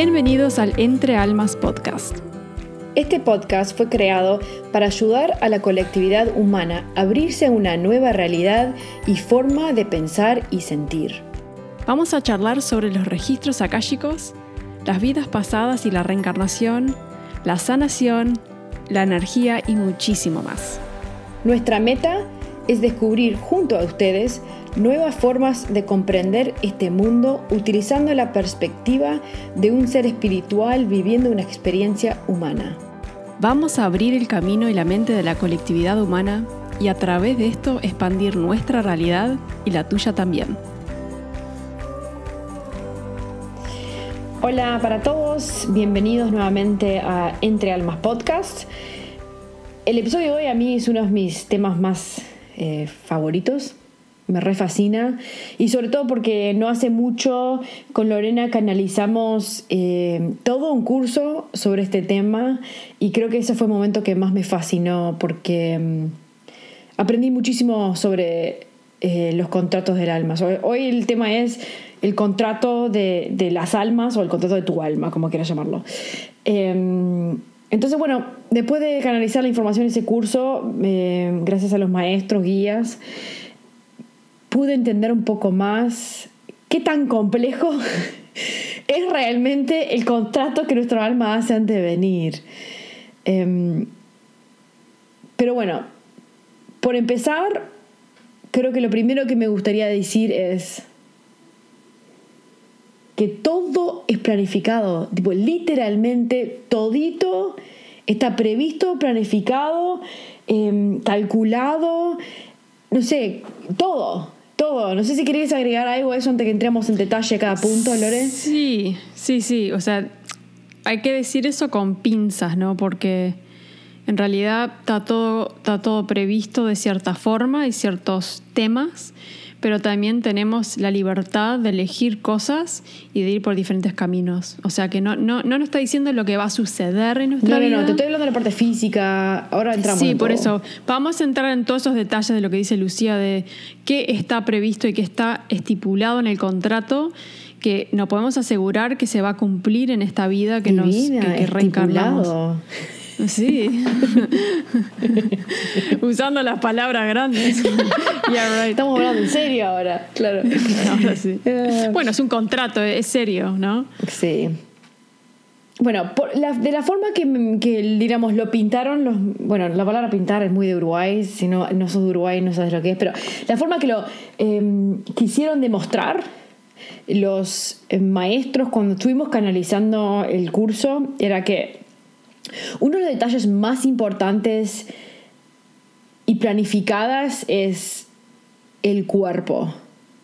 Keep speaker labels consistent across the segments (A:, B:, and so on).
A: Bienvenidos al Entre Almas Podcast.
B: Este podcast fue creado para ayudar a la colectividad humana a abrirse a una nueva realidad y forma de pensar y sentir.
A: Vamos a charlar sobre los registros akáshicos, las vidas pasadas y la reencarnación, la sanación, la energía y muchísimo más.
B: Nuestra meta es descubrir junto a ustedes nuevas formas de comprender este mundo utilizando la perspectiva de un ser espiritual viviendo una experiencia humana.
A: Vamos a abrir el camino y la mente de la colectividad humana y a través de esto expandir nuestra realidad y la tuya también.
B: Hola para todos, bienvenidos nuevamente a Entre Almas Podcast. El episodio de hoy a mí es uno de mis temas más eh, favoritos me refascina y sobre todo porque no hace mucho con Lorena canalizamos eh, todo un curso sobre este tema y creo que ese fue el momento que más me fascinó porque mm, aprendí muchísimo sobre eh, los contratos del alma. Hoy, el tema es el contrato de, las almas o el contrato de tu alma, como quieras llamarlo. Em, entonces, bueno, después de canalizar la información en ese curso, eh, gracias a los maestros, guías, pude entender un poco más qué tan complejo es realmente el contrato que nuestro alma hace antes de venir. Em, pero bueno, por empezar, creo que lo primero que me gustaría decir es que todo es planificado, tipo, literalmente todito está previsto, planificado, em, calculado, no sé, todo todo. No sé si querías agregar algo a eso antes que entremos en detalle cada punto, Lore.
A: Sí, sí, sí. O sea, hay que decir eso con pinzas, ¿no? Porque en realidad está todo, está todo previsto de cierta forma y ciertos temas pero también tenemos la libertad de elegir cosas y de ir por diferentes caminos. O sea que no, no, no nos está diciendo lo que va a suceder en nuestra vida.
B: No, no, te estoy hablando de la parte física. Ahora entramos.
A: Sí, por eso. Vamos a entrar en todos esos detalles de lo que dice Lucía de qué está previsto y qué está estipulado en el contrato que no podemos asegurar que se va a cumplir en esta vida que nos que, reencarnamos. Sí. Usando las palabras grandes.
B: Estamos hablando en serio ahora, claro.
A: Eh. Bueno, es un contrato, es serio, ¿no?
B: Sí. Bueno, de la forma que, digamos, lo pintaron, los, bueno, la palabra pintar es muy de Uruguay, si no, no sos de Uruguay no sabes lo que es, pero la forma que lo em, quisieron demostrar los eh, maestros cuando estuvimos canalizando el curso era que uno de los detalles más importantes y planificadas es el cuerpo.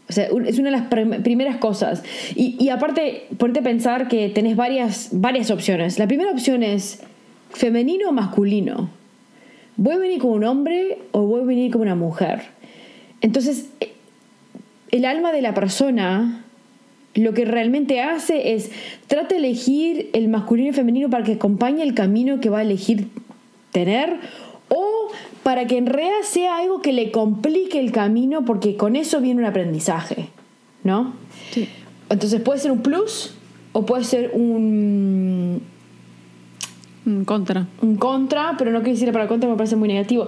B: O sea, es una de las primeras cosas. Y, aparte, ponte a pensar que tenés varias, varias opciones. La primera opción es femenino o masculino. ¿Voy a venir como un hombre o voy a venir como una mujer? Entonces, el alma de la persona lo que realmente hace es trata de elegir el masculino y femenino para que acompañe el camino que va a elegir tener o para que en realidad sea algo que le complique el camino porque con eso viene un aprendizaje, ¿no? Sí. Entonces puede ser un plus o puede ser un...
A: Un contra.
B: Un contra, pero no quiero decir para contra, me parece muy negativo.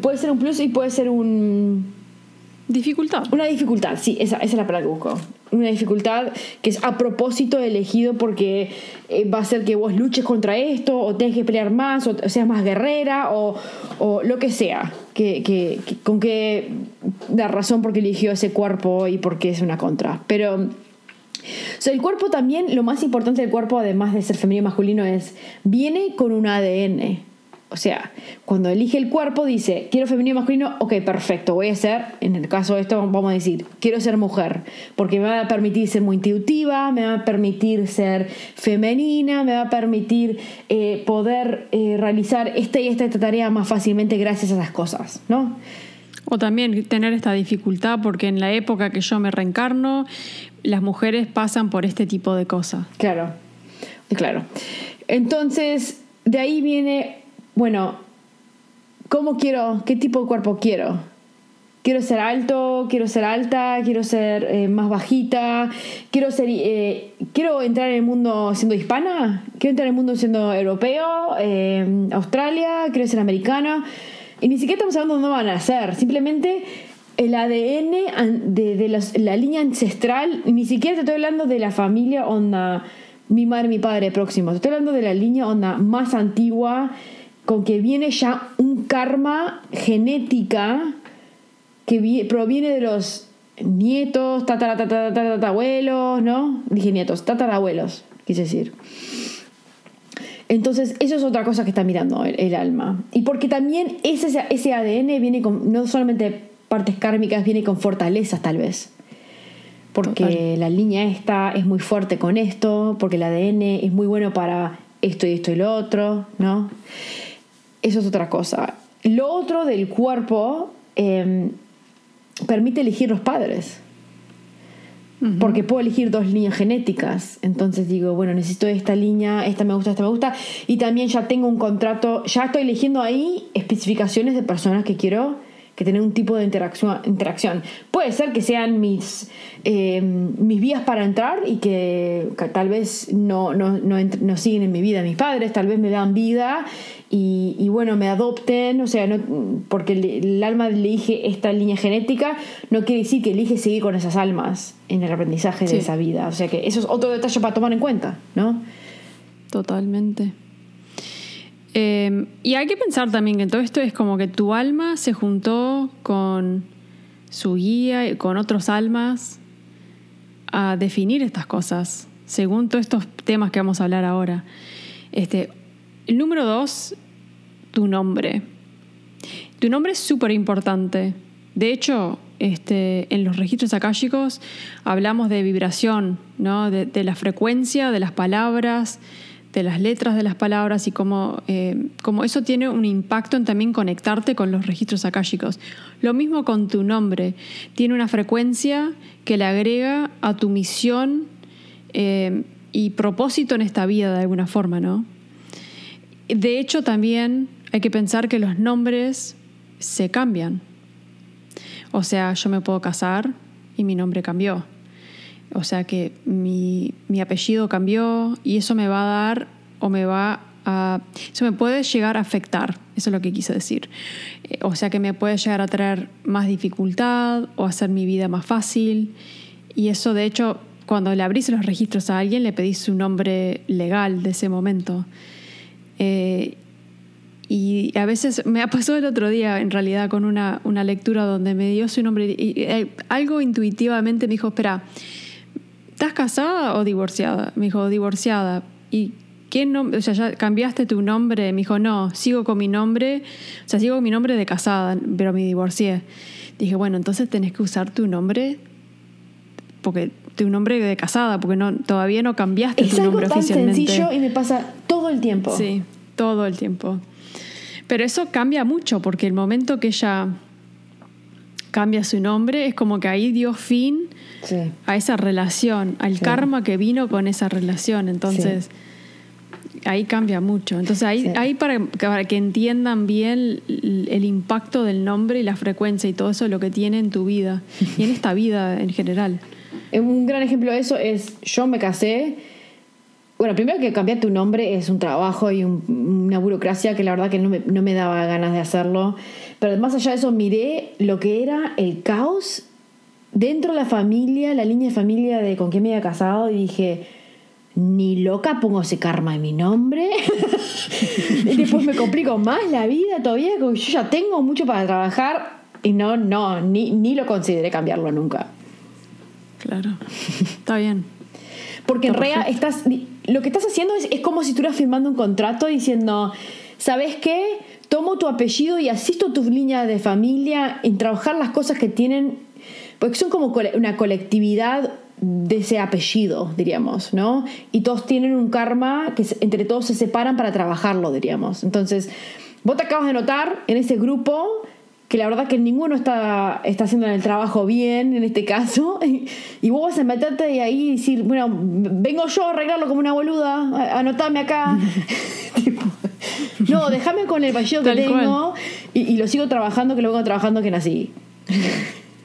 B: Puede ser un plus y puede ser un
A: Dificultad.
B: Una dificultad, sí, esa, es la palabra que busco. Una dificultad que es a propósito elegido porque eh, va a ser que vos luches contra esto, o tengas que pelear más, o seas más guerrera, o, lo que sea. Que, con que la razón por qué eligió ese cuerpo y por qué es una contra. Pero. el cuerpo también, lo más importante del cuerpo, además de ser femenino y masculino, es. viene con un ADN. O sea, cuando elige el cuerpo dice, quiero femenino o masculino, ok, perfecto, voy a ser, en el caso de esto vamos a decir, quiero ser mujer, porque me va a permitir ser muy intuitiva, me va a permitir ser femenina, me va a permitir eh, poder eh, realizar esta y esta, tarea más fácilmente gracias a esas cosas, ¿no?
A: O también tener esta dificultad porque en la época que yo me reencarno, las mujeres pasan por este tipo de cosas.
B: Claro, claro. Entonces, de ahí viene bueno, ¿cómo quiero? ¿Qué tipo de cuerpo quiero? quiero ser alto, quiero ser alta, quiero ser eh, más bajita, quiero ser eh, quiero entrar en el mundo siendo hispana, quiero entrar en el mundo siendo europeo, eh, Australia, quiero ser americana. Y ni siquiera estamos hablando de dónde van a ser, simplemente el ADN de, la línea ancestral, ni siquiera te estoy hablando de la familia onda mi madre, mi padre próximos, estoy hablando de la línea onda más antigua, con que viene ya un karma genética que proviene de los nietos, tatarabuelos, ¿no? Dije nietos, tatarabuelos, quise decir. Entonces, eso es otra cosa que está mirando el, alma. Y porque también ese, ese ADN viene con, no solamente partes kármicas, viene con fortalezas tal vez. Porque la línea esta es muy fuerte con esto, porque el ADN es muy bueno para esto y esto y lo otro, ¿no? Eso es otra cosa. Lo otro del cuerpo em, permite elegir los padres. Porque puedo elegir dos líneas genéticas. Entonces digo, bueno, necesito esta línea, esta me gusta, esta me gusta. Y también ya tengo un contrato, ya estoy eligiendo ahí especificaciones de personas que quiero que tener un tipo de interacción. interacción. Puede ser que sean mis, eh, mis vías para entrar y que, tal vez no, no, no, siguen en mi vida mis padres, tal vez me dan vida y, bueno, me adopten, o sea, no, porque el, alma elige esta línea genética, no quiere decir que elige seguir con esas almas en el aprendizaje de esa vida. O sea que eso es otro detalle para tomar en cuenta, ¿no?
A: Totalmente. Em, y hay que pensar también que todo esto es como que tu alma se juntó con su guía y con otros almas a definir estas cosas, según todos estos temas que vamos a hablar ahora. Este, el número dos, tu nombre. Tu nombre es súper importante. De hecho, este, en los registros akáshicos hablamos de vibración, ¿no? de, la frecuencia de las palabras, de las letras de las palabras y cómo, eh, eso tiene un impacto en también conectarte con los registros akáshicos. Lo mismo con tu nombre. Tiene una frecuencia que le agrega a tu misión eh, y propósito en esta vida de alguna forma, ¿no? De hecho, también hay que pensar que los nombres se cambian. O sea, yo me puedo casar y mi nombre cambió. O sea que mi, apellido cambió y eso me va a dar o me va a... Eso me puede llegar a afectar, eso es lo que quise decir. Eh, o sea que me puede llegar a traer más dificultad o hacer mi vida más fácil. Y eso de hecho, cuando le abrís los registros a alguien, le pedís su nombre legal de ese momento. Eh, y a veces me pasado el otro día, en realidad, con una, una lectura donde me dio su nombre y, eh, algo intuitivamente me dijo, espera, ¿estás casada o divorciada? Me dijo, divorciada. ¿Y qué nombre? O sea, ya cambiaste tu nombre. Me dijo, no, sigo con mi nombre, o sea, sigo con mi nombre de casada, pero me divorcié. Dije, bueno, entonces tenés que usar tu nombre, porque tu nombre de casada, porque no, todavía no cambiaste tu nombre oficialmente.
B: Es sencillo y me pasa todo el tiempo.
A: Sí todo el tiempo. Pero eso cambia mucho porque el momento que ella cambia su nombre es como que ahí dio fin a esa relación, al karma que vino con esa relación. Entonces, ahí cambia mucho. Entonces, ahí, ahí para, para, que entiendan bien el, el, impacto del nombre y la frecuencia y todo eso lo que tiene en tu vida y en esta vida en general.
B: Un gran ejemplo de eso es, yo me casé bueno, primero que cambiar tu nombre es un trabajo y una burocracia que la verdad que no me, no me, daba ganas de hacerlo. Pero más allá de eso, miré lo que era el caos dentro de la familia, la línea de familia de con quién me había casado y dije, ni loca pongo ese karma en mi nombre. y después me complico más la vida todavía, yo ya tengo mucho para trabajar y no, no, ni, ni lo consideré cambiarlo nunca.
A: Claro, está bien.
B: Porque en realidad estás lo que estás haciendo es, es como si estuvieras firmando un contrato diciendo, ¿sabes qué? Tomo tu apellido y asisto a tu línea de familia en trabajar las cosas que tienen, porque son como una colectividad de ese apellido, diríamos, ¿no? Y todos tienen un karma que entre todos se separan para trabajarlo, diríamos. Entonces, vos te acabas de notar en ese grupo que la verdad que ninguno está, está haciendo el trabajo bien en este caso, y, vos vas a meterte y ahí decir, bueno, vengo yo a arreglarlo como una boluda, anotame acá. no, déjame con el apellido que tengo y, lo sigo trabajando, que lo vengo trabajando que nací.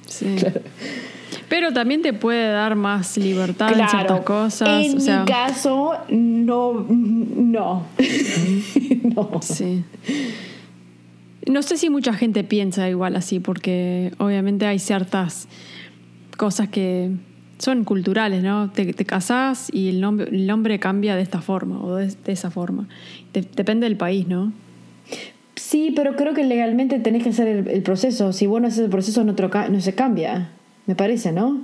A: Sí. Pero también te puede dar más libertad en ciertas cosas.
B: En mi caso, no. No. no.
A: Sí. No sé si mucha gente piensa igual así, porque obviamente hay ciertas cosas que son culturales, ¿no? Te, te casás y el nombre, el nombre cambia de esta forma o de, esa forma. depende del país, ¿no?
B: Sí, pero creo que legalmente tenés que hacer el, proceso. Si vos no haces el proceso, no, se cambia. Me parece, ¿no?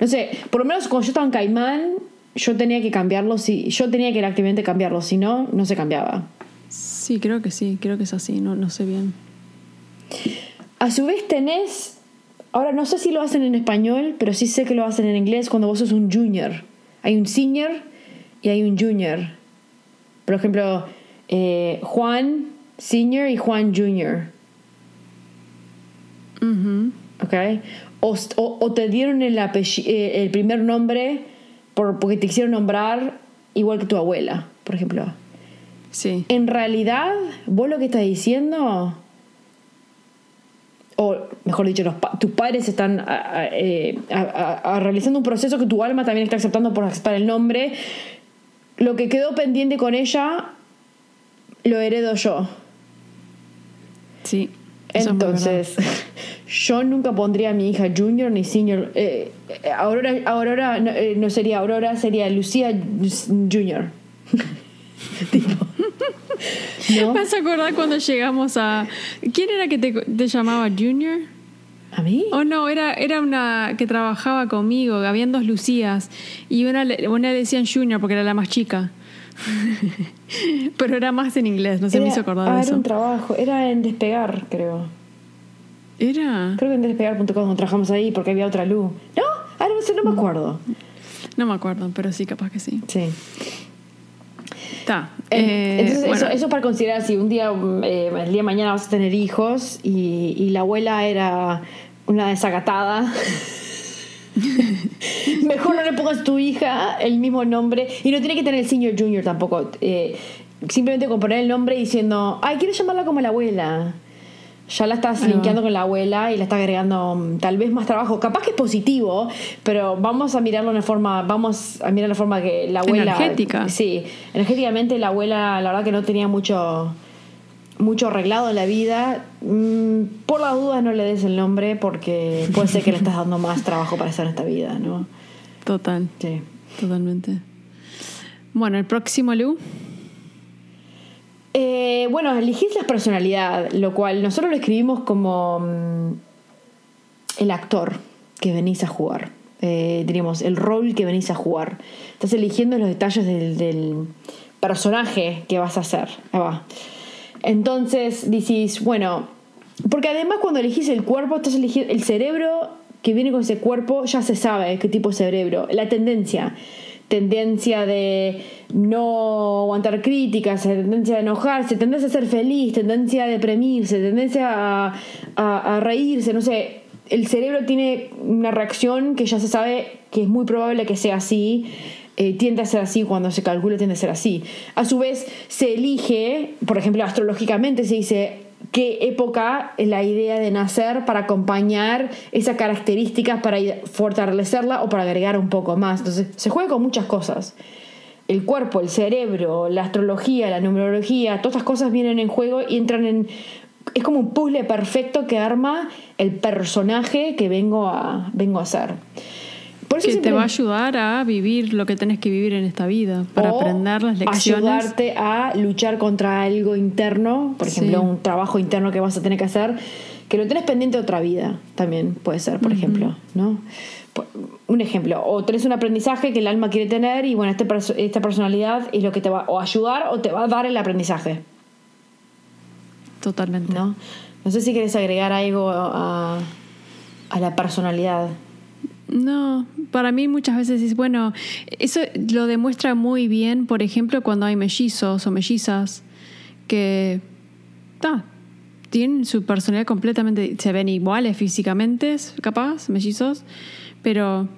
B: No sé, por lo menos cuando yo estaba en Caimán, yo tenía que cambiarlo. Si, yo tenía que activamente cambiarlo, si no, no se cambiaba.
A: Sí, creo que sí, creo que es así, no, no sé bien.
B: A su vez tenés Ahora no sé si lo hacen en español, pero sí sé que lo hacen en inglés cuando vos sos un junior. Hay un senior y hay un junior. Por ejemplo, eh, Juan senior y Juan junior. ¿Ok? O, te dieron el, eh, el primer nombre por, porque te quisieron nombrar igual que tu abuela, por ejemplo.
A: Sí.
B: En realidad, vos lo que estás diciendo o mejor dicho, tus padres están eh, realizando un proceso que tu alma también está aceptando por aceptar el nombre. Lo que quedó pendiente con ella, lo heredo yo.
A: Sí.
B: Entonces, yo nunca pondría a mi hija junior ni senior. Eh, Aurora, Aurora no, eh, no, sería Aurora, sería Lucía junior. tipo.
A: ¿No? ¿Vas a acordar cuando llegamos a... ¿Quién era que te, llamaba Junior?
B: ¿A mí?
A: Oh, no, era, era una que trabajaba conmigo, habían dos Lucías, y una, una le decían Junior porque era la más chica. Pero era más en inglés, no se me hizo acordar
B: ah,
A: de eso.
B: Era un trabajo, era en Despegar, creo.
A: ¿Era?
B: Creo que en despegar.com trabajamos ahí porque había otra luz. ¿No? Ah, no, sé, no me acuerdo.
A: No me acuerdo, pero sí, capaz que sí.
B: Sí.
A: Está.
B: Eh, Entonces, eso, eso, para considerar si un día, eh, el día de mañana vas a tener hijos y, y la abuela era una desacatada. Mejor no le pongas a tu hija el mismo nombre. Y no tiene que tener el senior junior tampoco. Eh, simplemente con poner el nombre diciendo, ay, quiero llamarla como la abuela ya la estás linkeando con la abuela y la estás agregando mm, tal vez más trabajo. Capaz que es positivo, pero vamos a mirarlo en forma, vamos a mirar la forma que la abuela.
A: Energética.
B: Sí, energéticamente la abuela, la verdad que no tenía mucho mucho arreglado en la vida. Mm, por las dudas no le des el nombre porque puede ser que le estás dando más trabajo para hacer esta vida, ¿no?
A: Total.
B: Sí.
A: Totalmente. Bueno, el próximo Lu.
B: Eh, bueno, elegís la personalidad, lo cual nosotros lo escribimos como mm, el actor que venís a jugar. Eh, diríamos, el rol que venís a jugar. Estás eligiendo los detalles del, personaje que vas a hacer. Entonces decís, bueno, porque además cuando elegís el cuerpo, estás eligiendo el cerebro que viene con ese cuerpo, ya se sabe qué tipo de cerebro, la tendencia tendencia de no aguantar críticas, tendencia de enojarse, tendencia a ser feliz, tendencia a deprimirse, tendencia a, reírse, no sé. El cerebro tiene una reacción que ya se sabe que es muy probable que sea así. Eh, tiende a ser así cuando se calcula, tiende a ser así. A su vez, se elige, por ejemplo, astrológicamente se dice qué época la idea de nacer para acompañar esa característica, para fortalecerla o para agregar un poco más. Entonces, se juega con muchas cosas. El cuerpo, el cerebro, la astrología, la numerología, todas estas cosas vienen en juego y entran en... Es como un puzzle perfecto que arma el personaje que vengo a, vengo a
A: que te va a ayudar a vivir lo que tenés que vivir en esta vida, para aprender las lecciones.
B: Ayudarte a luchar contra algo interno, por ejemplo, un trabajo interno que vas a tener que hacer, que lo tenés pendiente de otra vida, también puede ser, por ejemplo, ¿no? Un ejemplo, o tenés un aprendizaje que el alma quiere tener y bueno, este, esta personalidad es lo que te va o ayudar o te va a dar el aprendizaje.
A: Totalmente.
B: ¿No? No sé si quieres agregar algo a, a la personalidad.
A: No, para mí muchas veces es bueno, eso lo demuestra muy bien, por ejemplo, cuando hay mellizos o mellizas que tienen su personalidad completamente, se ven iguales físicamente, capaz, mellizos, pero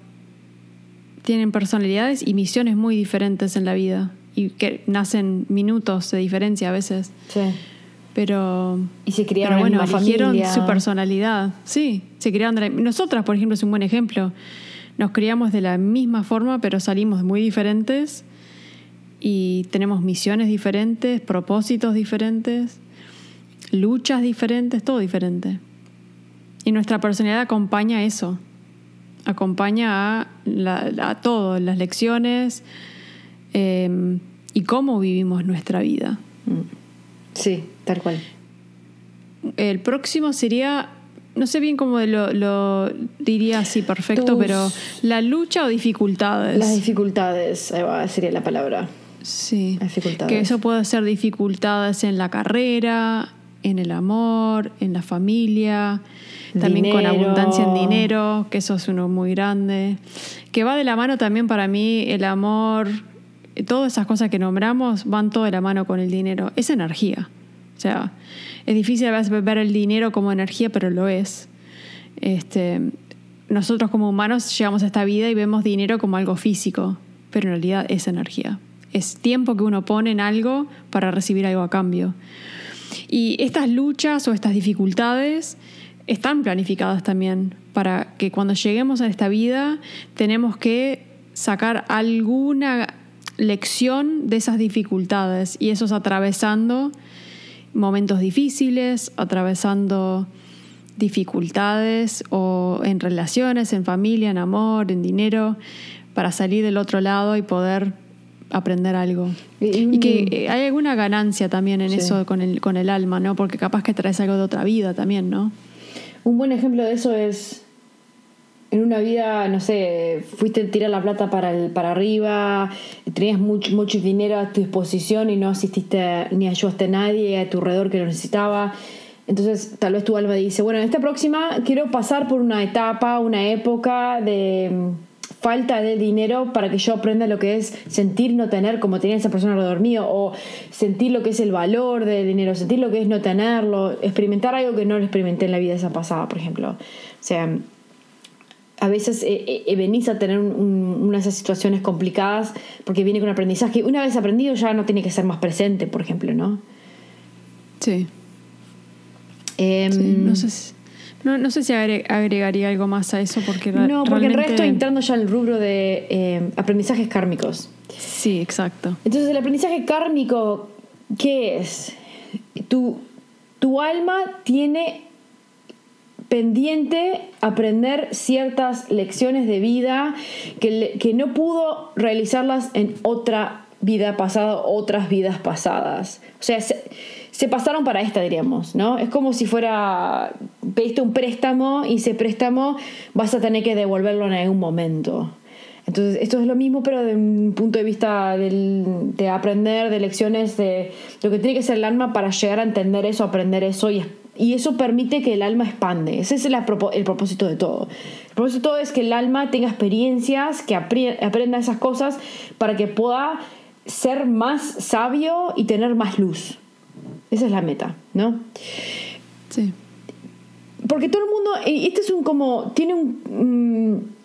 A: tienen personalidades y misiones muy diferentes en la vida y que nacen minutos de diferencia a veces.
B: Sí.
A: Pero,
B: Y se criaron
A: pero
B: en
A: bueno,
B: misma
A: eligieron
B: familia.
A: su personalidad. Sí, se criaron de la- Nosotras, por ejemplo, es un buen ejemplo. Nos criamos de la misma forma, pero salimos muy diferentes y tenemos misiones diferentes, propósitos diferentes, luchas diferentes, todo diferente. Y nuestra personalidad acompaña eso. Acompaña a, la- a todo, las lecciones eh, y cómo vivimos nuestra vida.
B: Sí, tal cual.
A: El próximo sería, no sé bien cómo lo, lo diría así perfecto,
B: Tus-
A: pero la lucha o dificultades.
B: Las dificultades, ahí va, sería la palabra.
A: sí.
B: Las dificultades.
A: Que eso puede ser dificultades en la carrera, en el amor, en la familia, también con
B: Dinero.
A: abundancia en dinero, que eso es uno muy grande. Que va de la mano también para mí el amor, todas esas cosas que nombramos van todo de la mano con el dinero. Es energía. Sea, es difícil ver el dinero como energía, pero lo es. Este, nosotros como humanos llegamos a esta vida y vemos dinero como algo físico, pero en realidad es energía. Es tiempo que uno pone en algo para recibir algo a cambio. Y estas luchas o estas dificultades están planificadas también para que cuando lleguemos a esta vida tenemos que sacar alguna lección de esas dificultades y eso es atravesando momentos difíciles, atravesando dificultades o en relaciones, en familia, en amor, en dinero, para salir del otro lado y poder aprender algo.
B: Y-
A: Y que eh, hay alguna ganancia también en
B: Sí.
A: eso con el, con el alma, ¿no? Porque capaz que traes algo de otra vida también, ¿no?
B: Un buen ejemplo de eso es en una vida, no sé, fuiste a tirar la plata para, el, para arriba, tenías mucho, mucho dinero a tu disposición y no asististe ni ayudaste a nadie a tu alrededor que lo necesitaba. Entonces, tal vez tu alma dice, bueno, en esta próxima quiero pasar por una etapa, una época de mm, falta de dinero para que yo aprenda lo que es sentir no tener como tenía esa persona alrededor mío o sentir lo que es el valor del dinero, sentir lo que es no tenerlo, experimentar algo que no lo experimenté en la vida esa pasada, por ejemplo. O sea, a veces eh, eh, venís a tener un- un- una de esas situaciones complicadas porque viene con aprendizaje. Una vez aprendido ya no tiene que ser más presente, por ejemplo, ¿no?
A: Sí.
B: Em,
A: sí. No, sé si, no, no sé si agre- agregaría algo más a eso porque
B: no, porque el resto entrando ya en el rubro de eh, aprendizajes kármicos.
A: Sí, exacto.
B: Entonces, el aprendizaje kármico, ¿qué es? Tu, tu alma tiene pendiente aprender ciertas lecciones de vida que, que no pudo realizarlas en otra vida pasada, otras vidas pasadas. O sea, se, pasaron para esta, diríamos, ¿no? Es como si fuera, pediste un préstamo y ese préstamo vas a tener que devolverlo en algún momento. Entonces, esto es lo mismo, pero de un punto de vista del- de aprender, de lecciones, de lo que tiene que ser el alma para llegar a entender eso, aprender eso, y, y eso permite que el alma expande. Ese es propo- el propósito de todo. El propósito de todo es que el alma tenga experiencias, que aprenda esas cosas para que pueda ser más sabio y tener más luz. Esa es la meta, ¿no?
A: Sí.
B: Porque todo el mundo, este es un como, tiene un, mm,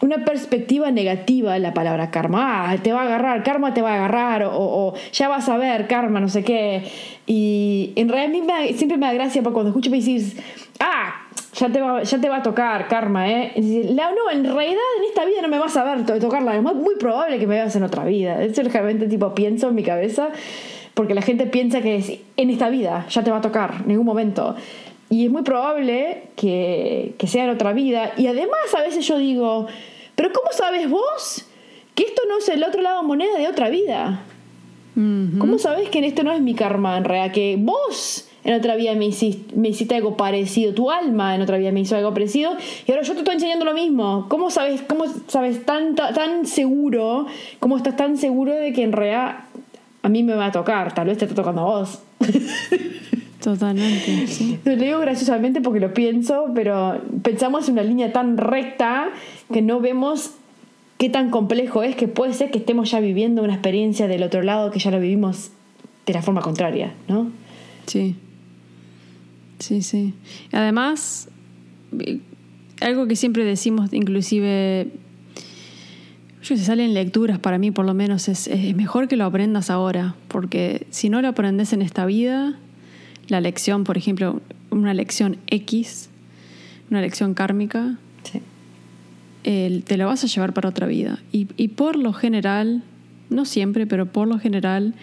B: una perspectiva negativa de la palabra karma. Ah, te va a agarrar, karma te va a agarrar, o, o ya vas a ver, karma, no sé qué. Y en realidad a mí me siempre me da gracia porque cuando escucho me decís, ah, ya te va, ya te va a tocar karma, ¿eh? Dices, la- no, en realidad en esta vida no me vas a ver to- tocarla, es muy, probable que me veas en otra vida. Eso realmente tipo pienso en mi cabeza. Porque la gente piensa que es en esta vida ya te va a tocar, en ningún momento. Y es muy probable que, que sea en otra vida. Y además a veces yo digo, pero ¿cómo sabes vos que esto no es el otro lado moneda de otra vida? ¿Cómo sabes que en esto no es mi karma en realidad? Que vos en otra vida me hiciste, me hiciste algo parecido, tu alma en otra vida me hizo algo parecido y ahora yo te estoy enseñando lo mismo. ¿Cómo sabes, cómo sabes tan, tan, tan seguro, cómo estás tan seguro de que en realidad a mí me va a tocar? Tal vez te está tocando a vos.
A: Totalmente, sí.
B: Lo digo graciosamente porque lo pienso, pero pensamos en una línea tan recta que no vemos qué tan complejo es que puede ser que estemos ya viviendo una experiencia del otro lado que ya lo vivimos de la forma contraria, ¿no?
A: Sí. Sí, sí. Además, algo que siempre decimos, inclusive, yo se salen lecturas para mí por lo menos, es, es mejor que lo aprendas ahora, porque si no lo aprendes en esta vida, la lección, por ejemplo, una lección X, una lección kármica,
B: Sí.
A: te lo vas a llevar para otra vida. Y, y por lo general, no siempre, pero por lo general,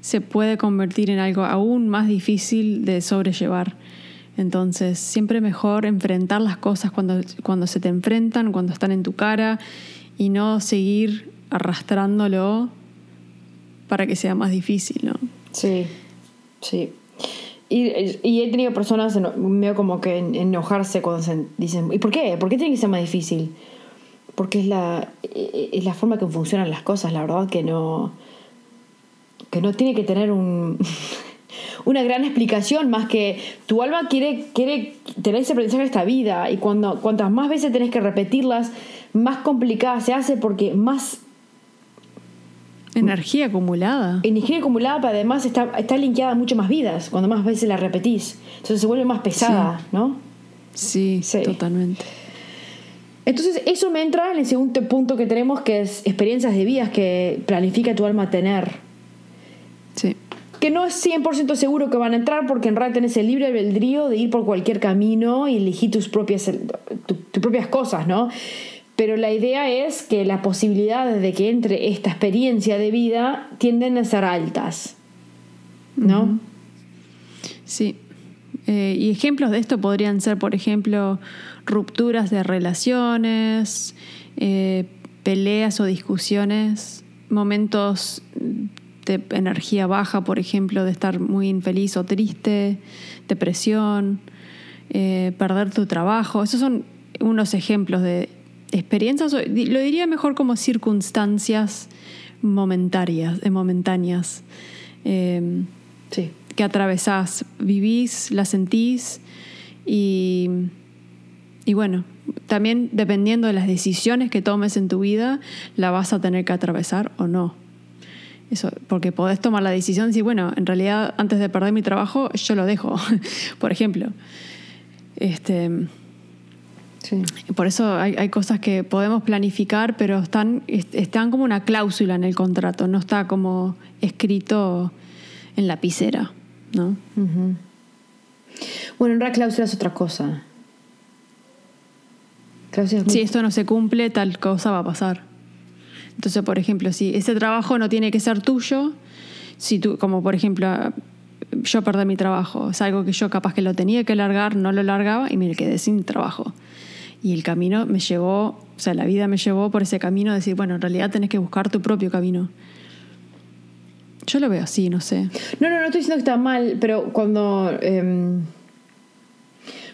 A: se puede convertir en algo aún más difícil de sobrellevar. Entonces, siempre mejor enfrentar las cosas cuando, cuando se te enfrentan, cuando están en tu cara, y no seguir arrastrándolo para que sea más difícil, ¿no?
B: Sí, sí. Y, he tenido personas medio como que en- enojarse cuando dicen, ¿y por qué? ¿Por qué tiene que ser más difícil? Porque es la, e- es la forma que funcionan las cosas, la verdad que no, que no tiene que tener un, una gran explicación más que tu alma quiere, quiere tener ese aprendizaje esta vida y cuando cuantas más veces tenés que repetirlas, más complicada se hace porque más
A: Energía acumulada.
B: energía acumulada, pero además está, está linkeada a muchas más vidas, cuando más veces la repetís. Entonces se vuelve más pesada, ¿no?
A: Sí,
B: Sí.
A: totalmente.
B: Entonces eso me entra en el segundo punto que tenemos, que es experiencias de vidas que planifica tu alma tener.
A: Sí.
B: Que no es 100% seguro que van a entrar porque en realidad tenés el libre albedrío de ir por cualquier camino y elegir tus propias, tu- tus propias cosas, ¿no? Pero la idea es que las posibilidades de que entre esta experiencia de vida tienden a ser altas, ¿no?
A: Sí. Eh, y ejemplos de esto podrían ser, por ejemplo, rupturas de relaciones, eh, peleas o discusiones, momentos de energía baja, por ejemplo, de estar muy infeliz o triste, depresión, eh, perder tu trabajo. Esos son unos ejemplos de experiencias, lo diría mejor como circunstancias momentarias, eh, momentáneas. Eh,
B: Sí.
A: que atravesás, vivís, la sentís y, y bueno, también dependiendo de las decisiones que tomes en tu vida, la vas a tener que atravesar o no. Eso, porque podés tomar la decisión de decir, bueno, en realidad antes de perder mi trabajo, yo lo dejo, por ejemplo. Este,
B: Sí.
A: por eso hay, hay cosas que podemos planificar, pero están, est- están como una cláusula en el contrato, no está como escrito en la lapicera, ¿no?
B: Bueno, en realidad cláusula es otra cosa. Cláusula es muy-
A: Si esto no se cumple, tal cosa va a pasar. Entonces, por ejemplo, si ese trabajo no tiene que ser tuyo, si tú, como por ejemplo, yo perdí mi trabajo, es algo que yo capaz que lo tenía que largar, no lo largaba y me quedé sin trabajo. Y el camino me llevó, o sea, la vida me llevó por ese camino de decir, bueno, en realidad tenés que buscar tu propio camino. Yo lo veo así, no sé.
B: No, no, no estoy diciendo que está mal, pero cuando, em,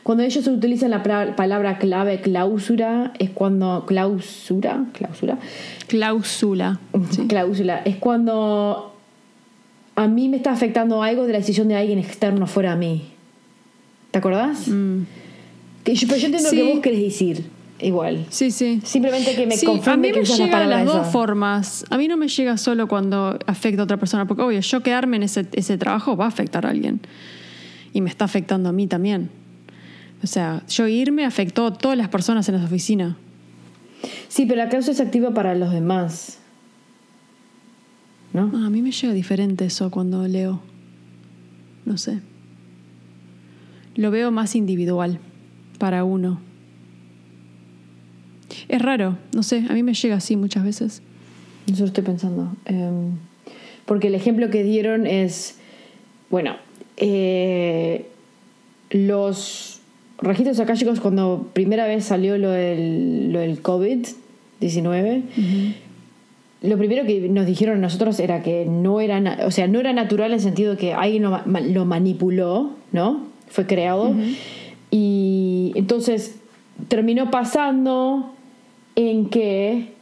B: cuando ellos utilizan la palabra clave cláusula, es cuando. Clausura, clausura.
A: Cláusula. Sí.
B: Cláusula. Es cuando a mí me está afectando algo de la decisión de alguien externo fuera a mí. ¿Te acordás?
A: Mm.
B: Que yo, pero yo entiendo lo que vos querés decir. Igual.
A: Sí, sí.
B: Simplemente que me
A: Sí,
B: confunde
A: a mí me
B: la
A: llega de las dos
B: esa.
A: formas. A mí no me llega solo cuando afecta a otra persona, porque obvio, yo quedarme en ese, ese trabajo va a afectar a alguien. Y me está afectando a mí también. O sea, yo irme afectó a todas las personas en esa oficina.
B: Sí, pero la cláusula es activa para los demás. ¿No?
A: Ah, a mí me llega diferente eso cuando leo. No sé. Lo veo más individual para uno. Es raro, no sé, a mí me llega así muchas veces.
B: Eso estoy pensando. Em, porque el ejemplo que dieron es, bueno, eh, los registros akáshicos cuando primera vez salió lo del, lo del COVID-19, lo primero que nos dijeron a nosotros era que no era, o sea, no era natural en el sentido de que alguien lo, lo manipuló, ¿no? Fue creado. Y entonces terminó pasando en que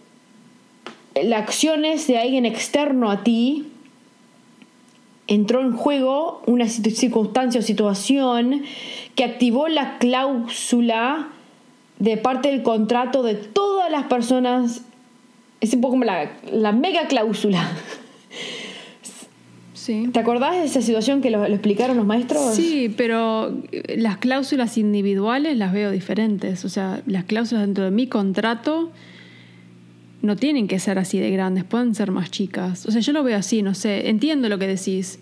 B: las acciones de alguien externo a ti entró en juego una circunstancia o situación que activó la cláusula de parte del contrato de todas las personas. Es un poco como la, la mega cláusula.
A: Sí.
B: ¿Te acordás de esa situación que lo, lo explicaron los maestros?
A: Sí, pero eh, las cláusulas individuales las veo diferentes. O sea, las cláusulas dentro de mi contrato no tienen que ser así de grandes, pueden ser más chicas. O sea, yo lo veo así, no sé, entiendo lo que decís,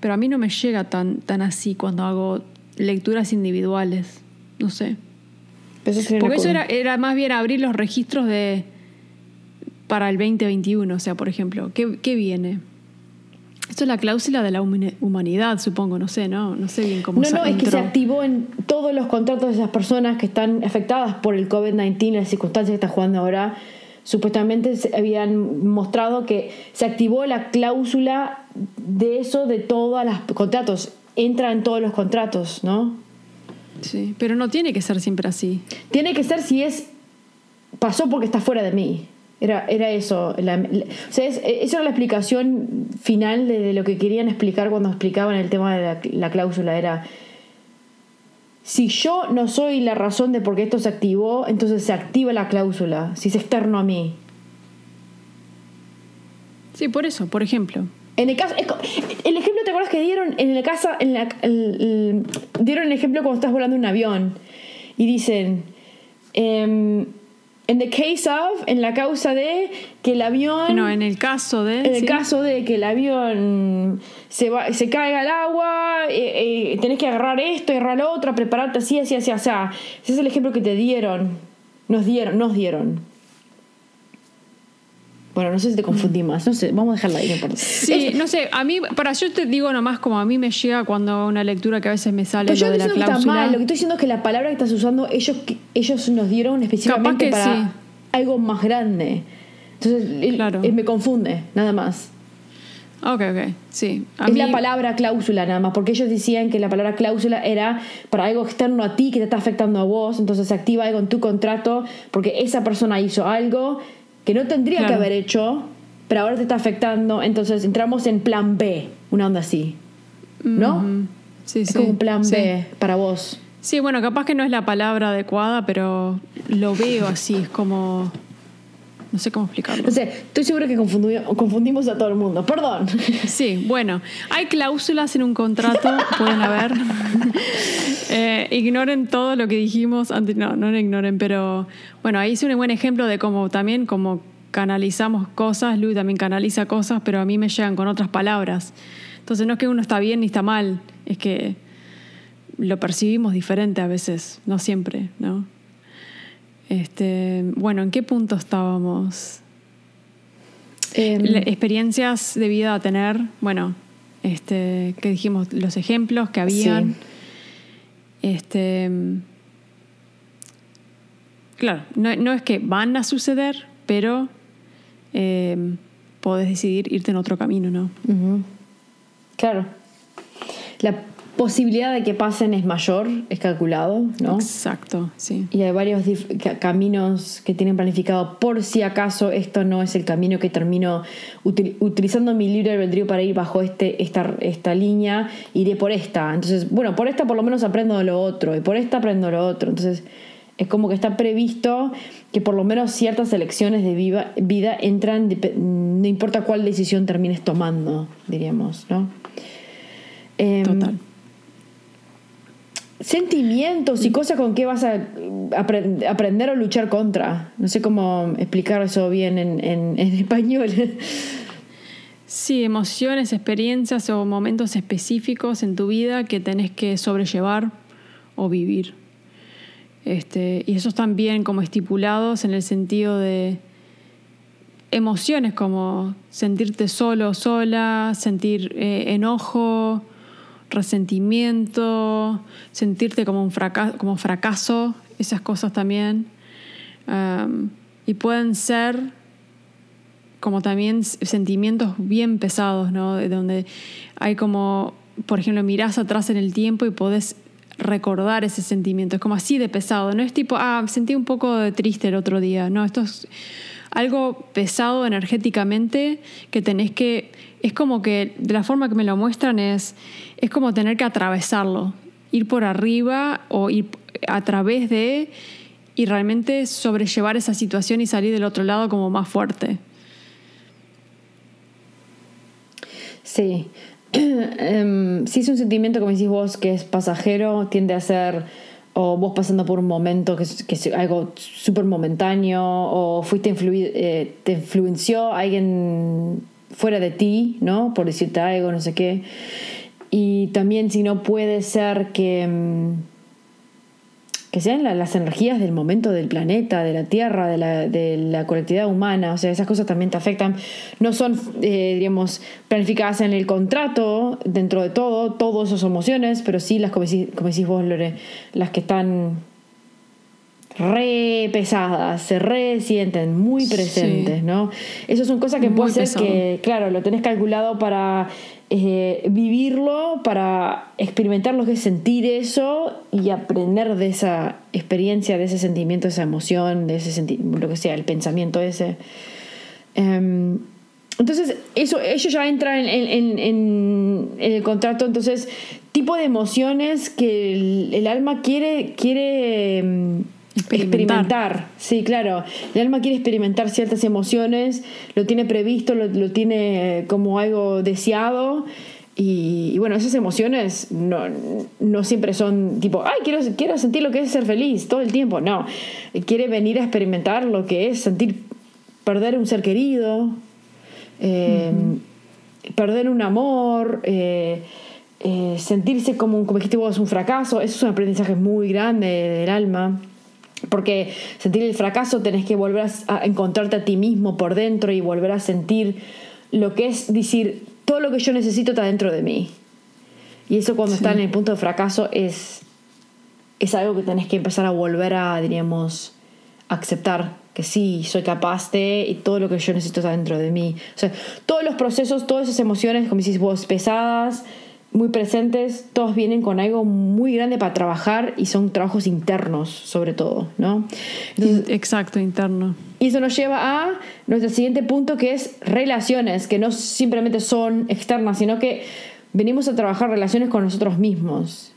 A: pero a mí no me llega tan, tan así cuando hago lecturas individuales. No sé. Porque eso era, era, más bien abrir los registros de para el 2021, o sea, por ejemplo, ¿qué, qué viene? Esto es la cláusula de la humanidad, supongo, no sé, ¿no? No sé bien cómo
B: No, no, es que se activó en todos los contratos de esas personas que están afectadas por el COVID-19, las circunstancias que está jugando ahora. Supuestamente se habían mostrado que se activó la cláusula de eso de todos los contratos. Entra en todos los contratos, ¿no?
A: Sí, pero no tiene que ser siempre así.
B: Tiene que ser si es. pasó porque está fuera de mí. Era, era eso. La, o sea, esa era la explicación final de, lo que querían explicar cuando explicaban el tema de la, cláusula. Era. Si yo no soy la razón de por qué esto se activó, entonces se activa la cláusula, si es externo a mí.
A: Sí, por eso, por ejemplo.
B: En el caso, el ejemplo, ¿te acuerdas que dieron en la casa, en la, dieron el ejemplo cuando estás volando un avión y dicen, em, en the case of, en la causa de que el avión.
A: No, en el caso de.
B: En el caso de que el avión se, va, se caiga al agua, eh, eh, tenés que agarrar esto, agarrar lo otro, prepararte así, así, así, así. Ese es el ejemplo que te dieron. Nos dieron, nos dieron. Bueno, no sé si te confundí más, no sé, vamos a dejarla ahí, no
A: Sí, no sé, a mí, para yo te digo nomás como a mí me llega cuando una lectura que a veces me sale
B: lo
A: de la cláusula.
B: Está mal. Lo que estoy diciendo es que la palabra que estás usando, ellos, ellos nos dieron específicamente para algo más grande. Entonces, claro. me confunde, nada más.
A: Ok, ok, sí.
B: es la palabra cláusula nada más, porque ellos decían que la palabra cláusula era para algo externo a ti que te está afectando a vos, entonces se activa algo en tu contrato porque esa persona hizo algo que no tendría que haber hecho, pero ahora te está afectando, entonces entramos en plan B, una onda así. ¿No? Sí, es como un plan B para vos.
A: Sí, bueno, capaz que no es la palabra adecuada, pero lo veo así, es como... No sé cómo explicarlo.
B: No sé, estoy segura que confundimos a todo el mundo. Perdón.
A: Sí, bueno, hay cláusulas en un contrato, pueden haber. Eh, ignoren todo lo que dijimos antes. No, no lo ignoren, pero bueno, ahí es un buen ejemplo de cómo también como canalizamos cosas. Luis también canaliza cosas, pero a mí me llegan con otras palabras. Entonces no es que uno está bien ni está mal, es que lo percibimos diferente a veces, no siempre, ¿no? Este, bueno, ¿en qué punto estábamos? Experiencias de vida a tener, bueno, este, que dijimos, los ejemplos que habían. Este, claro, no, es que van a suceder, pero eh, podés decidir irte en otro camino, ¿no?
B: Claro. La posibilidad de que pasen es mayor, es calculado, ¿no?
A: Exacto, sí.
B: Y hay varios caminos que tienen planificado por si acaso esto no es el camino que termino utilizando mi libre albedrío para ir bajo este, esta, esta línea, iré por esta. Entonces, bueno, por esta por lo menos aprendo de lo otro y por esta aprendo lo otro. Entonces, es como que está previsto que por lo menos ciertas elecciones de vida entran, no importa cuál decisión termines tomando, diríamos, ¿no? Em, Total sentimientos y cosas con que vas a aprender o luchar contra. No sé cómo explicar eso bien en, español.
A: Sí, emociones, experiencias o momentos específicos en tu vida que tenés que sobrellevar o vivir. Este, y esos bien como estipulados en el sentido de emociones como sentirte solo o sola, sentir eh, enojo, resentimiento, sentirte como un fracaso, como fracaso esas cosas también. y pueden ser como también sentimientos bien pesados, ¿no? De donde hay como, por ejemplo, mirás atrás en el tiempo y podés recordar ese sentimiento. Es como así de pesado. No es tipo, ah, sentí un poco de triste el otro día. No, esto es algo pesado energéticamente que tenés que es como que de la forma que me lo muestran es, es como tener que atravesarlo, ir por arriba o ir a través de y realmente sobrellevar esa situación y salir del otro lado como más fuerte.
B: Sí. Em, si es un sentimiento, como decís vos, que es pasajero, tiende a ser o vos pasando por un momento que es, algo súper momentáneo, o fuiste eh, te influenció alguien fuera de ti, ¿no? Por decirte algo, no sé qué. y también si no puede ser que, mm, que sean las energías del momento del planeta, de la Tierra, de la, de la colectividad humana, o sea, esas cosas también te afectan. No son, eh, digamos, planificadas en el contrato, dentro de todo, todas esas emociones, pero sí las, como decís, vos, las que están re pesadas, se re sienten muy presentes, ¿no? Esas son cosas que puede ser que, claro, lo tenés calculado para eh, vivirlo, para experimentar lo que es sentir eso y aprender de esa experiencia, de ese sentimiento, de esa emoción, de ese lo que sea, el pensamiento ese. Em, entonces, eso, ello ya entra en, el contrato. Entonces, tipo de emociones que el, el alma quiere, quiere em, Experimentar. sí, claro. El alma quiere experimentar ciertas emociones, lo tiene previsto, lo, tiene como algo deseado. Y, bueno, esas emociones no, no, siempre son tipo, ay, quiero, quiero sentir lo que es ser feliz todo el tiempo. No, quiere venir a experimentar lo que es sentir, perder un ser querido, eh, perder un amor, eh, eh, sentirse como, un, como dijiste vos, un fracaso. Eso es un aprendizaje muy grande del alma. Porque sentir el fracaso tenés que volver a encontrarte a ti mismo por dentro y volver a sentir lo que es decir, todo lo que yo necesito está dentro de mí. Y eso cuando está en el punto de fracaso es, es algo que tenés que empezar a volver a, diríamos, aceptar que sí, soy capaz de y todo lo que yo necesito está dentro de mí. O sea, todos los procesos, todas esas emociones, como decís vos, pesadas, muy presentes, todos vienen con algo muy grande para trabajar y son trabajos internos sobre todo, ¿no?
A: Exacto, interno.
B: Y eso nos lleva a nuestro siguiente punto que es relaciones, que no simplemente son externas, sino que venimos a trabajar relaciones con nosotros mismos.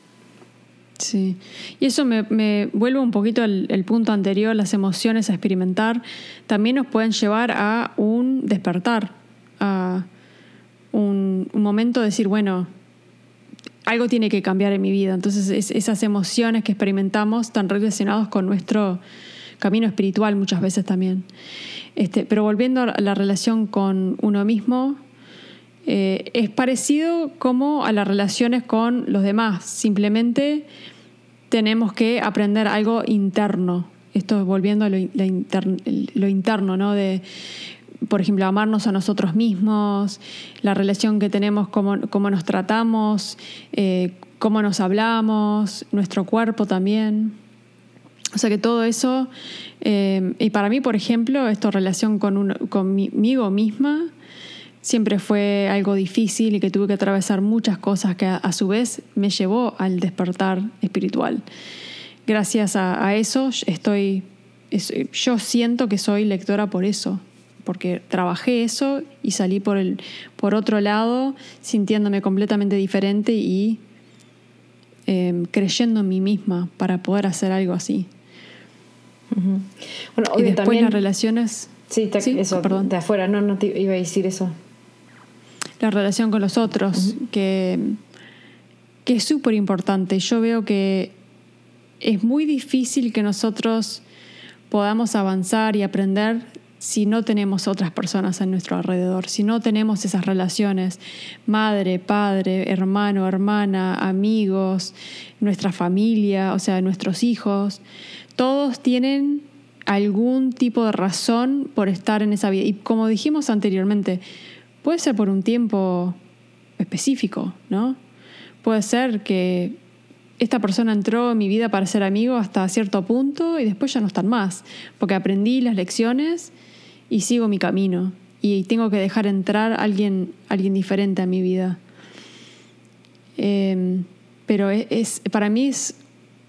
A: Sí, y eso me, me vuelve un poquito al el punto anterior, las emociones a experimentar, también nos pueden llevar a un despertar, a un, un momento de decir, bueno, algo tiene que cambiar en mi vida. Entonces esas emociones que experimentamos están relacionadas con nuestro camino espiritual muchas veces también. Este, pero volviendo a la relación con uno mismo, eh, es parecido como a las relaciones con los demás. Simplemente tenemos que aprender algo interno. Esto volviendo a lo, lo interno, ¿no? De por ejemplo, amarnos a nosotros mismos, la relación que tenemos, cómo, cómo nos tratamos, eh, cómo nos hablamos, nuestro cuerpo también. O sea que todo eso, eh, y para mí, por ejemplo, esta relación con conmigo misma siempre fue algo difícil y que tuve que atravesar muchas cosas que a, su vez me llevó al despertar espiritual. Gracias a eso estoy, yo siento que soy lectora por eso, porque trabajé eso y salí por, el, por otro lado sintiéndome completamente diferente y em, creyendo en mí misma para poder hacer algo así. bueno, y después las relaciones...
B: Sí, eso, perdón. de afuera, no, no te iba a decir eso.
A: La relación con los otros, que, que es súper importante. Yo veo que es muy difícil que nosotros podamos avanzar y aprender si no tenemos otras personas a nuestro alrededor, si no tenemos esas relaciones, madre, padre, hermano, hermana, amigos, nuestra familia, o sea, nuestros hijos, todos tienen algún tipo de razón por estar en esa vida. Y como dijimos anteriormente, puede ser por un tiempo específico, ¿no? Puede ser que esta persona entró en mi vida para ser amigo hasta cierto punto y después ya no están más, porque aprendí las lecciones y sigo mi camino y tengo que dejar entrar a alguien, alguien diferente a mi vida. Em, pero e, es, para mí es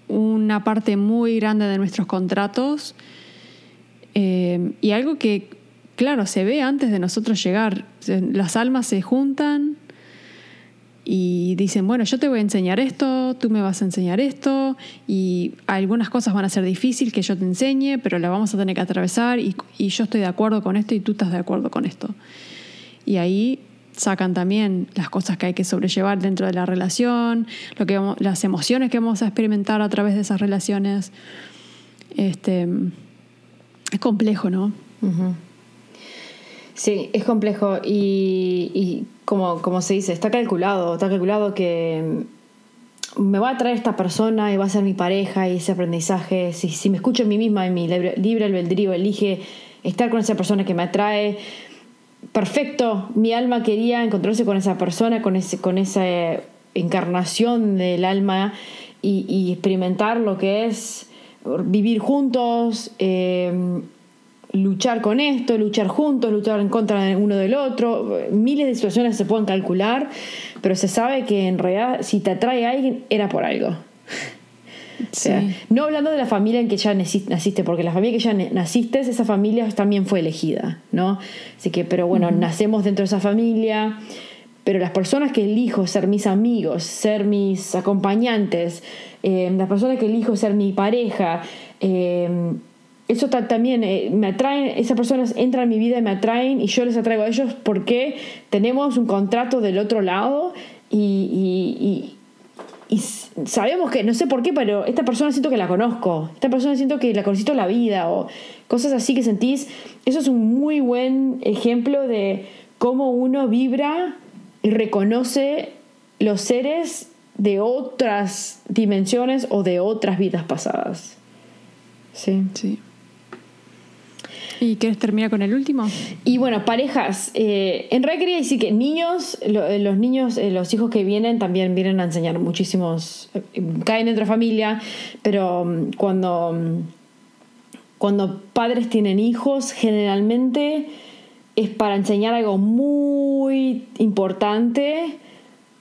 A: una parte muy grande de nuestros contratos em, y algo que, claro, se ve antes de nosotros llegar. Las almas se juntan y dicen, bueno, yo te voy a enseñar esto, tú me vas a enseñar esto, y algunas cosas van a ser difíciles que yo te enseñe, pero las vamos a tener que atravesar, y, yo estoy de acuerdo con esto y tú estás de acuerdo con esto. Y ahí sacan también las cosas que hay que sobrellevar dentro de la relación, lo que las emociones que vamos a experimentar a través de esas relaciones. Este, es complejo, ¿no?
B: Sí, es complejo y como, como se dice, está calculado, está calculado que me va a traer esta persona y va a ser mi pareja y ese aprendizaje, si, si me escucho a mí misma en mi libre, libre albedrío, elige estar con esa persona que me atrae, perfecto, mi alma quería encontrarse con esa persona, con, ese, con esa encarnación del alma y, experimentar lo que es vivir juntos, eh, luchar con esto, luchar juntos, luchar en contra de uno del otro. Miles de situaciones se pueden calcular, pero se sabe que en realidad si te atrae a alguien era por algo. no hablando de la familia en que ya naciste, porque la familia que ya naciste, esa familia también fue elegida, ¿no? Así que, pero bueno, nacemos dentro de esa familia, pero las personas que elijo ser mis amigos, ser mis acompañantes, eh, las personas que elijo ser mi pareja, eh, eso también eh, me atraen, esas personas entran en mi vida y me atraen y yo les atraigo a ellos porque tenemos un contrato del otro lado y, sabemos que, no sé por qué, pero esta persona siento que la conozco, esta persona siento que la conocí toda la vida o cosas así que sentís. Eso es un muy buen ejemplo de cómo uno vibra y reconoce los seres de otras dimensiones o de otras vidas pasadas. Sí.
A: Sí. ¿Y quieres terminar con el último?
B: Y bueno, parejas. Eh, en realidad quería decir que niños, eh, los niños, eh, los hijos que vienen también vienen a enseñar muchísimos, caen dentro de familia, pero mm, cuando, mm, cuando padres tienen hijos, generalmente es para enseñar algo muy importante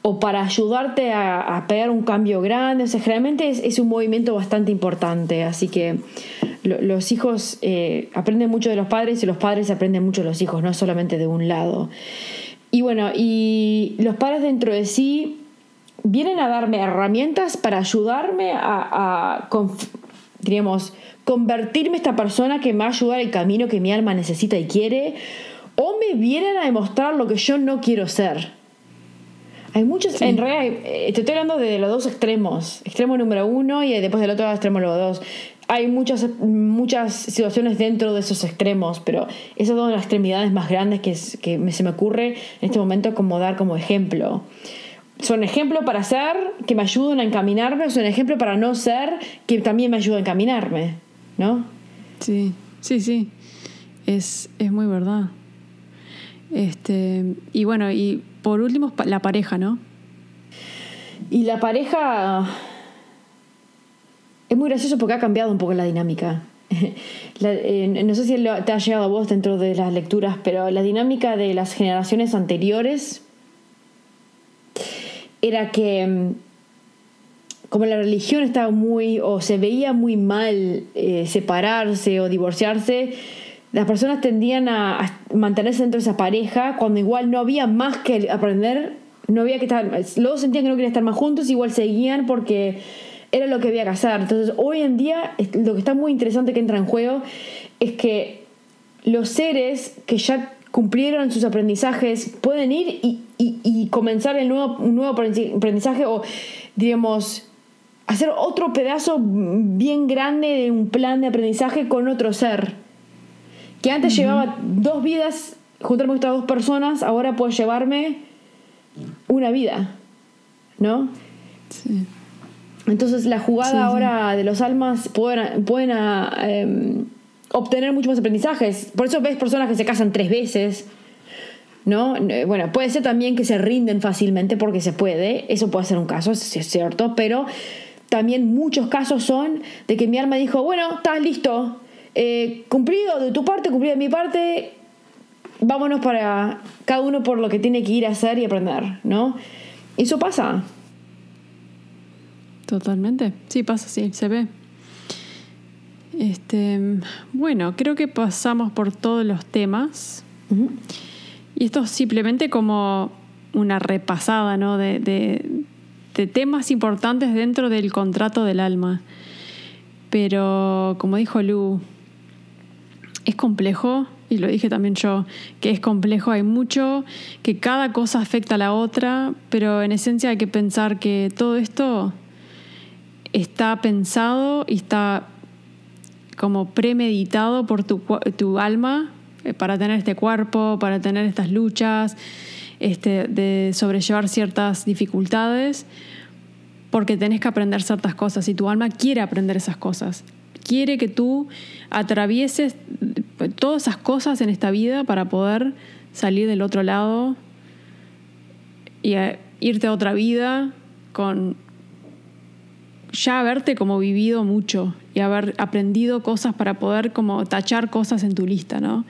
B: o para ayudarte a, pegar un cambio grande. O sea, generalmente es, un movimiento bastante importante. Así que los hijos eh, aprenden mucho de los padres y los padres aprenden mucho de los hijos, no solamente de un lado. Y bueno, y los padres dentro de sí vienen a darme herramientas para ayudarme a, diríamos, convertirme esta persona que me va a ayudar el camino que mi alma necesita y quiere, o me vienen a demostrar lo que yo no quiero ser. Hay muchos, en realidad, eh, te estoy hablando de los dos extremos. Extremo número uno y después del otro extremo número dos. Hay muchas, muchas situaciones dentro de esos extremos, pero esas son las extremidades más grandes que, que se me ocurre en este momento como dar como ejemplo. Son ejemplo para ser, que me ayudan a encaminarme, o son ejemplo para no ser, que también me ayudan a encaminarme, ¿no?
A: Sí, sí, sí. Es, es muy verdad. Este, y bueno, y por último, la pareja, ¿no?
B: Y la pareja es muy gracioso porque ha cambiado un poco la dinámica. Eh, no sé si te ha llegado a vos dentro de las lecturas, pero la dinámica de las generaciones anteriores era que mm, como la religión estaba muy o se veía muy mal eh, separarse o divorciarse, las personas tendían a, mantenerse dentro de esa pareja cuando igual no había más que aprender, no había que estar, luego sentían que no querían estar más juntos, igual seguían porque era lo que había que hacer. Entonces hoy en día lo que está muy interesante que entra en juego es que los seres que ya cumplieron sus aprendizajes pueden ir y, comenzar el nuevo, nuevo aprendizaje o, digamos, hacer otro pedazo bien grande de un plan de aprendizaje con otro ser. Que antes llevaba dos vidas, juntarme con estas dos personas, ahora puedo llevarme una vida, ¿no? Sí. Entonces la jugada ahora de los almas pueden, pueden ah, em, obtener muchos más aprendizajes. Por eso ves personas que se casan tres veces, ¿no? Eh, bueno, puede ser también que se rinden fácilmente porque se puede, eso puede ser un caso, es cierto, pero también muchos casos son de que mi alma dijo, bueno, estás listo, eh, cumplido de tu parte, cumplido de mi parte, vámonos para cada uno por lo que tiene que ir a hacer y aprender, ¿no? Eso pasa.
A: Totalmente, sí pasa, sí, se ve. Este, bueno, creo que pasamos por todos los temas. Y esto es simplemente como una repasada ¿no? de, de, temas importantes dentro del contrato del alma. Pero como dijo Lu, es complejo, y lo dije también yo, que es complejo, hay mucho, que cada cosa afecta a la otra, pero en esencia hay que pensar que todo esto está pensado y está como premeditado por tu, tu alma eh, para tener este cuerpo, para tener estas luchas. este, de sobrellevar ciertas dificultades, porque tenés que aprender ciertas cosas y tu alma quiere aprender esas cosas. Quiere que tú atravieses todas esas cosas en esta vida para poder salir del otro lado y eh, irte a otra vida con ya haberte como vivido mucho y haber aprendido cosas para poder como tachar cosas en tu lista, ¿no?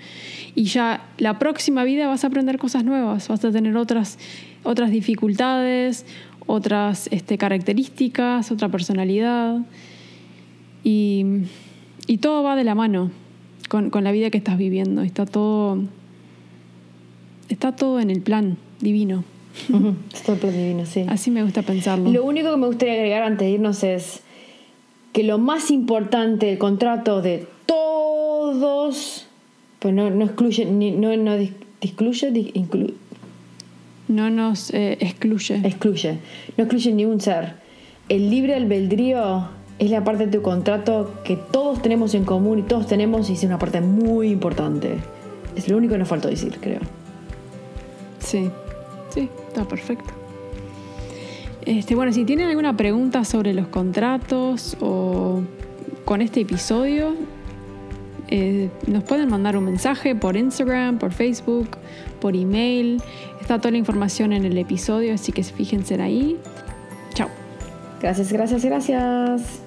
A: Y ya la próxima vida vas a aprender cosas nuevas, vas a tener otras, otras dificultades, otras este, características, otra personalidad. Y, y, todo va de la mano con, con la vida que estás viviendo. Está todo, está todo en el plan divino.
B: Está el plan divino, sí.
A: Así me gusta pensarlo.
B: Lo único que me gustaría agregar antes de irnos es que lo más importante del contrato de todos, pues no, no excluye, ni, no, no excluye, incluye.
A: No nos eh, excluye.
B: Excluye. No excluye ni un ser. El libre albedrío es la parte de tu contrato que todos tenemos en común y todos tenemos y es una parte muy importante. Es lo único que nos faltó decir, creo.
A: Sí, sí, está perfecto. Este, bueno, si tienen alguna pregunta sobre los contratos o con este episodio, eh, nos pueden mandar un mensaje por Instagram, por Facebook, por email. Está toda la información en el episodio, así que fíjense ahí. Chao.
B: Gracias, gracias, gracias.